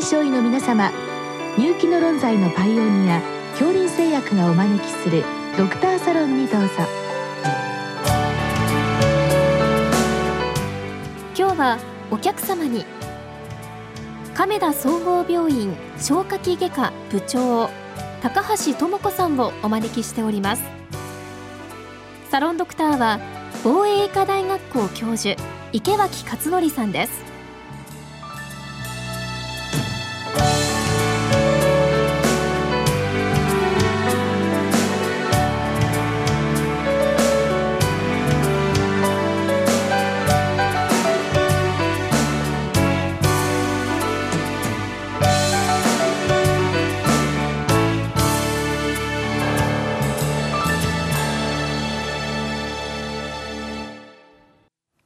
臨床医の皆様入気の論剤のパイオニア恐林製薬がお招きするドクターサロンにどうぞ。今日はお客様に亀田総合病院消化器外科部長高橋智子さんをお招きしております。サロンドクターは防衛医科大学校教授池脇勝則さんです。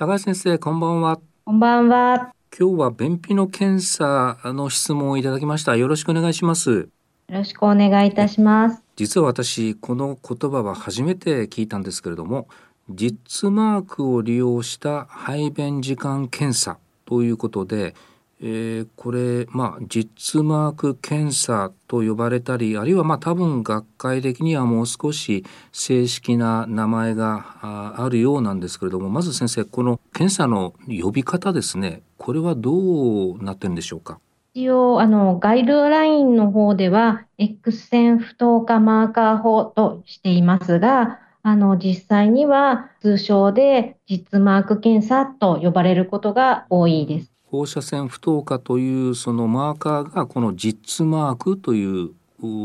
高橋先生こんばんは。こんばんは。今日は便秘の検査の質問をいただきました。よろしくお願いします。よろしくお願いいたします。実は私この言葉は初めて聞いたんですけれども実マークを利用した排便時間検査ということでえー、これ、まあ、実マーク検査と呼ばれたりあるいはまあ多分学会的にはもう少し正式な名前があるようなんですけれどもまず先生この検査の呼び方ですねこれはどうなってるんでしょうか？一応あのガイドラインの方では X 線不透過マーカー法としていますがあの実際には通称で実マーク検査と呼ばれることが多いです。放射線不透過というそのマーカーがこの実マークという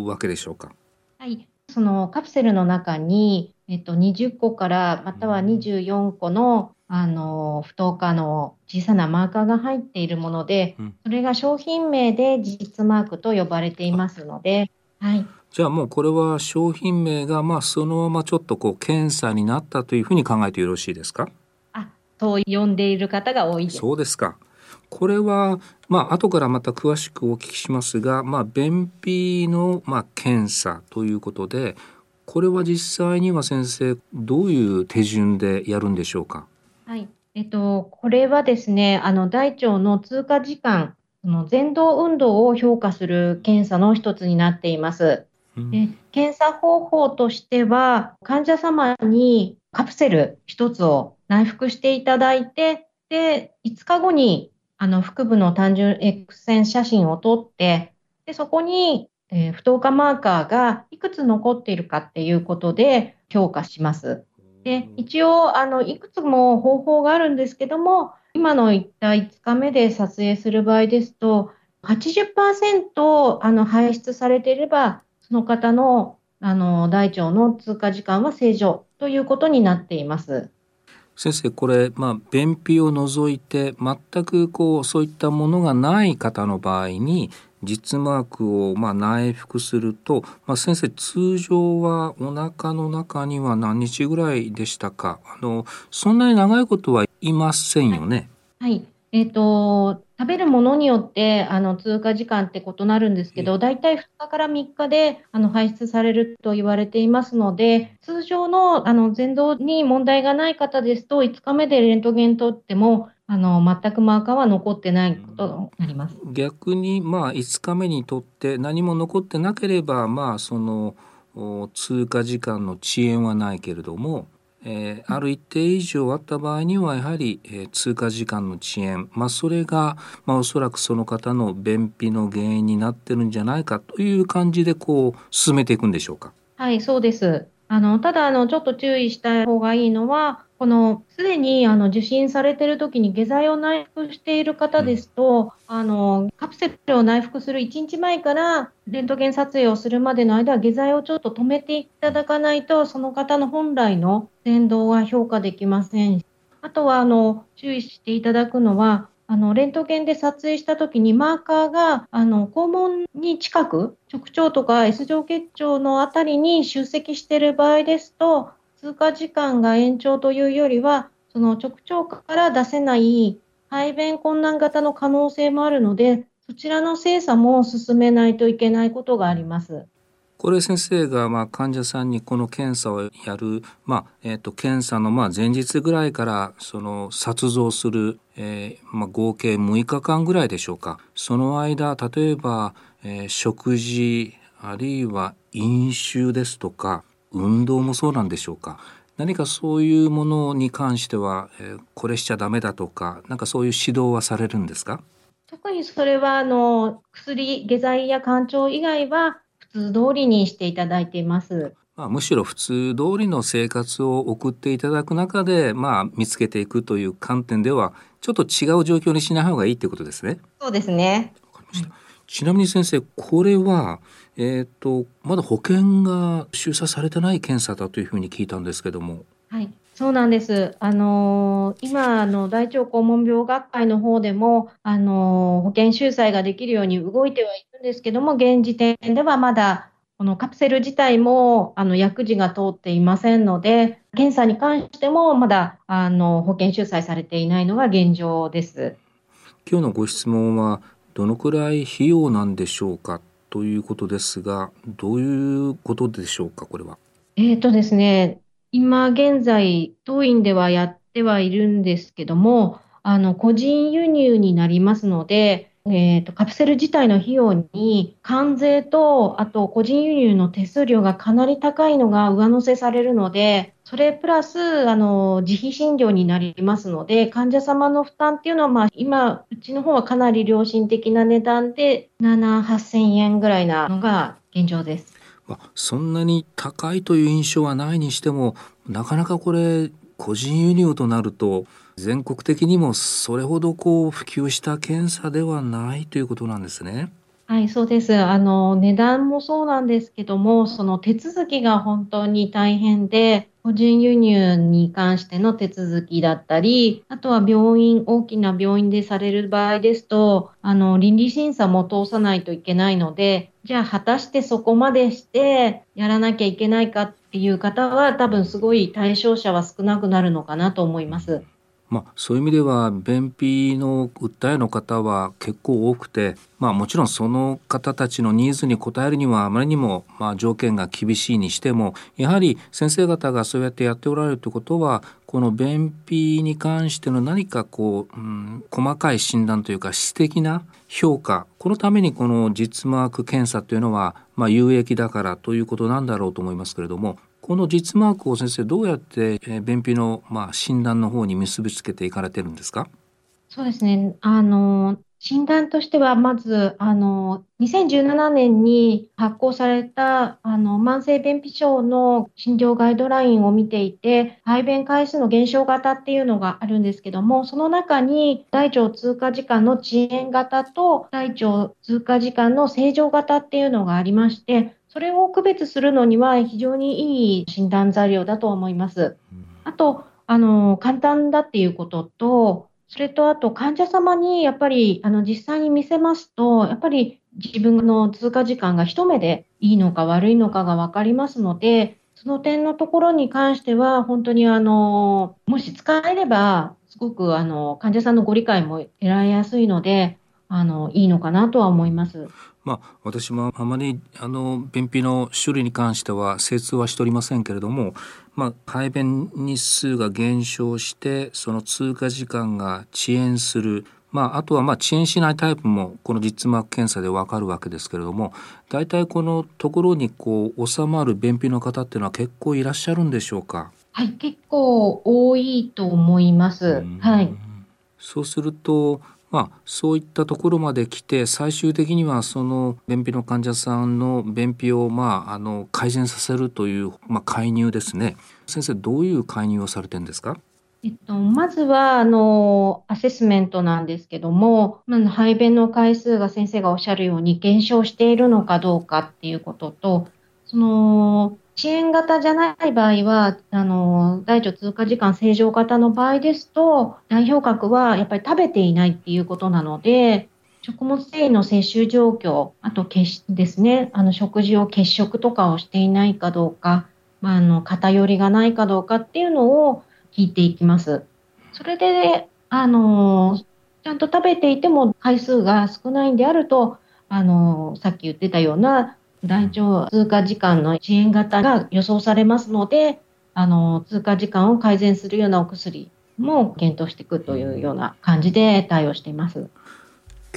わけでしょうか。はい、そのカプセルの中にえっと20個からまたは24個のあの不透過の小さなマーカーが入っているもので、うん、それが商品名で実マークと呼ばれていますので、はい。じゃあもうこれは商品名がまあそのままちょっとこう検査になったというふうに考えてよろしいですか？あ、そう呼んでいる方が多いそうですか。これは、まあ後からまた詳しくお聞きしますが、まあ、便秘の、まあ、検査ということでこれは実際には先生どういう手順でやるんでしょうか？はいえっと、これはですねあの大腸の通過時間その前動運動を評価する検査の一つになっています。で検査方法としては患者様にカプセル1つを内服していただいてで5日後にあの腹部の単純 X 線写真を撮って、でそこに、えー、不透過マーカーがいくつ残っているかっていうことで評価します。で一応あの、いくつも方法があるんですけども、今の言った5日目で撮影する場合ですと、80%あの排出されていれば、その方のあの大腸の通過時間は正常ということになっています。先生これ、まあ、便秘を除いて全くこうそういったものがない方の場合に実マークをまあ内服すると、まあ、先生通常はお腹の中には何日ぐらいでしたか？あのそんなに長いことはいませんよね。はい、はいえっ、ー、と、食べるものによってあの通過時間って異なるんですけど、大体2日から3日であの排出されると言われていますので、通常のあの前動に問題がない方ですと、5日目でレントゲン取っても、あの全くマーカーは残ってないことになります。逆に、まあ、5日目にとって何も残ってなければ、まあ、その通過時間の遅延はないけれども、えー、ある一定以上あった場合にはやはり、えー、通過時間の遅延、まあ、それが、まあ、おそらくその方の便秘の原因になってるんじゃないかという感じでこう進めていくんでしょうか？はいそうですあのただあのちょっと注意した方がいいのはこのすでにあの受診されている時に下剤を内服している方ですと、うん、あのカプセルを内服する1日前からレントゲン撮影をするまでの間は下剤をちょっと止めていただかないとその方の本来の伝導は評価できません。あとはあの注意していただくのはあのレントゲンで撮影したときにマーカーがあの肛門に近く直腸とか S 状結腸のあたりに集積している場合ですと通過時間が延長というよりは、その直腸から出せない排便困難型の可能性もあるので、そちらの精査も進めないといけないことがあります。これ先生がまあ患者さんにこの検査をやる、まあえー、と検査のまあ前日ぐらいからその撮像する、えーまあ、合計6日間ぐらいでしょうかその間例えば、えー、食事あるいは飲酒ですとか運動もそうなんでしょうか何かそういうものに関しては、えー、これしちゃダメだとかなんかそういう指導はされるんですか？特にそれはあの薬下剤や肝腸以外は普通通りにしていただいています。まあ、むしろ普通通りの生活を送っていただく中で、まあ、見つけていくという観点ではちょっと違う状況にしない方がいいということですね。そうですね。わかりました。ちなみに先生これは、えーと、まだ保険が収査されてない検査だというふうに聞いたんですけども。はい、そうなんです。あのー、今の大腸肛門病学会の方でも、あのー、保険収載ができるように動いてはいるんですけども、現時点ではまだこのカプセル自体もあの薬事が通っていませんので、検査に関してもまだあの保険収載されていないのが現状です。今日のご質問はどのくらい費用なんでしょうかということですが、どういうことでしょうか、これは？えっ、とですね、今現在、当院ではやってはいるんですけども、あの個人輸入になりますので、えーと、カプセル自体の費用に関税と、あと個人輸入の手数料がかなり高いのが上乗せされるので、それプラスあの自費診療になりますので、患者様の負担っていうのは、まあ、今、うちの方はかなり良心的な値段で、7、8000円ぐらいなのが現状です。まあ、そんなに高いという印象はないにしてもなかなかこれ個人輸入となると全国的にもそれほどこう普及した検査ではないということなんですね。はい、そうです。あの、値段もそうなんですけども、その手続きが本当に大変で、個人輸入に関しての手続きだったり、あとは病院、大きな病院でされる場合ですと、あの、倫理審査も通さないといけないので、じゃあ果たしてそこまでしてやらなきゃいけないかっていう方は、多分すごい対象者は少なくなるのかなと思います。まあ、そういう意味では便秘の訴えの方は結構多くて、まあ、もちろんその方たちのニーズに応えるにはあまりにもまあ条件が厳しいにしてもやはり先生方がそうやってやっておられるということはこの便秘に関しての何かこう、うん、細かい診断というか質的な評価このためにこの実マーク検査というのはまあ有益だからということなんだろうと思いますけれどもこの実マークを先生どうやって便秘のまあ診断の方に結びつけていかれてるんですか？そうですね。あの、診断としては、まず、あの、2017年に発行された、あの、慢性便秘症の診療ガイドラインを見ていて、排便回数の減少型っていうのがあるんですけども、その中に大腸通過時間の遅延型と大腸通過時間の正常型っていうのがありまして、それを区別するのには非常にいい診断材料だと思います。あと、あの、簡単だっていうことと、それとあと患者様にやっぱりあの実際に見せますと、やっぱり自分の通過時間が一目でいいのか悪いのかが分かりますので、その点のところに関しては、本当にあの、もし使えれば、すごくあの患者さんのご理解も得られやすいので、あのいいのかなとは思います。まあ、私もあまりあの便秘の種類に関しては精通はしておりませんけれども、まあ、排便日数が減少してその通過時間が遅延する、まあ、あとはまあ遅延しないタイプもこの実膜検査でわかるわけですけれども大体このところにこう収まる便秘の方っていうのは結構いらっしゃるんでしょうか？はい、結構多いと思います。はい。そうすると、まあ、そういったところまで来て最終的にはその便秘の患者さんの便秘を、まあ、あの改善させるという、まあ、介入ですね。先生どういう介入をされてるんですか？えっと、まずは、あの、アセスメントなんですけども、まあ、排便の回数が先生がおっしゃるように減少しているのかどうかっていうことと、その、遅延型じゃない場合は、あの、大腸通過時間正常型の場合ですと、代表格はやっぱり食べていないっていうことなので、食物繊維の摂取状況、あと血ですね、あの食事を欠食とかをしていないかどうか、まあ、あの偏りがないかどうかっていうのを聞いていきます。それで、あの、ちゃんと食べていても回数が少ないんであると、あの、さっき言ってたような大腸通過時間の遅延型が予想されますので、あの、通過時間を改善するようなお薬も検討していくというような感じで対応しています。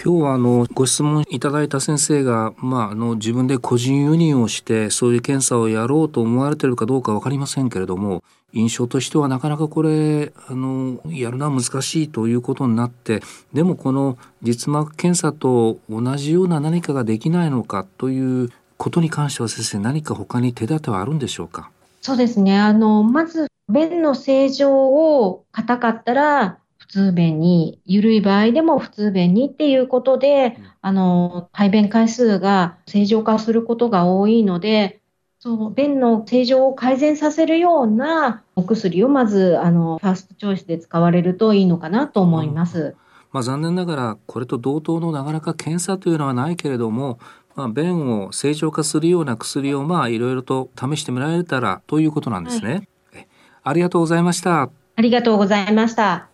今日はあのご質問いただいた先生が、まあ、あの自分で個人輸入をしてそういう検査をやろうと思われているかどうか分かりませんけれども印象としてはなかなかこれあのやるのは難しいということになってでもこの実膜検査と同じような何かができないのかということに関しては先生何か他に手立てはあるんでしょうか？そうですね。あのまず便の正常を硬かったら普通便に、緩い場合でも普通便にっていうことで、あの、排便回数が正常化することが多いので、その便の正常を改善させるようなお薬をまず、あの、ファーストチョイスで使われるといいのかなと思います。うん、まあ、残念ながら、これと同等のなかなか検査というのはないけれども、まあ、便を正常化するような薬をまあいろいろと試してもらえたらということなんですね、はい、ありがとうございました。ありがとうございました。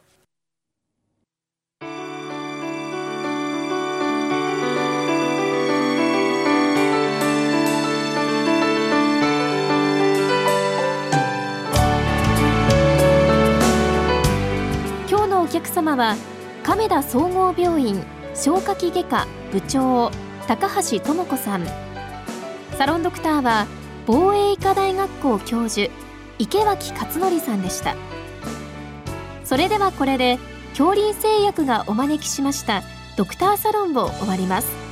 客様は亀田総合病院消化器外科部長高橋智子さん。サロンドクターは防衛医科大学校教授池脇勝則さんでした。それではこれで恐林製薬がお招きしましたドクターサロンを終わります。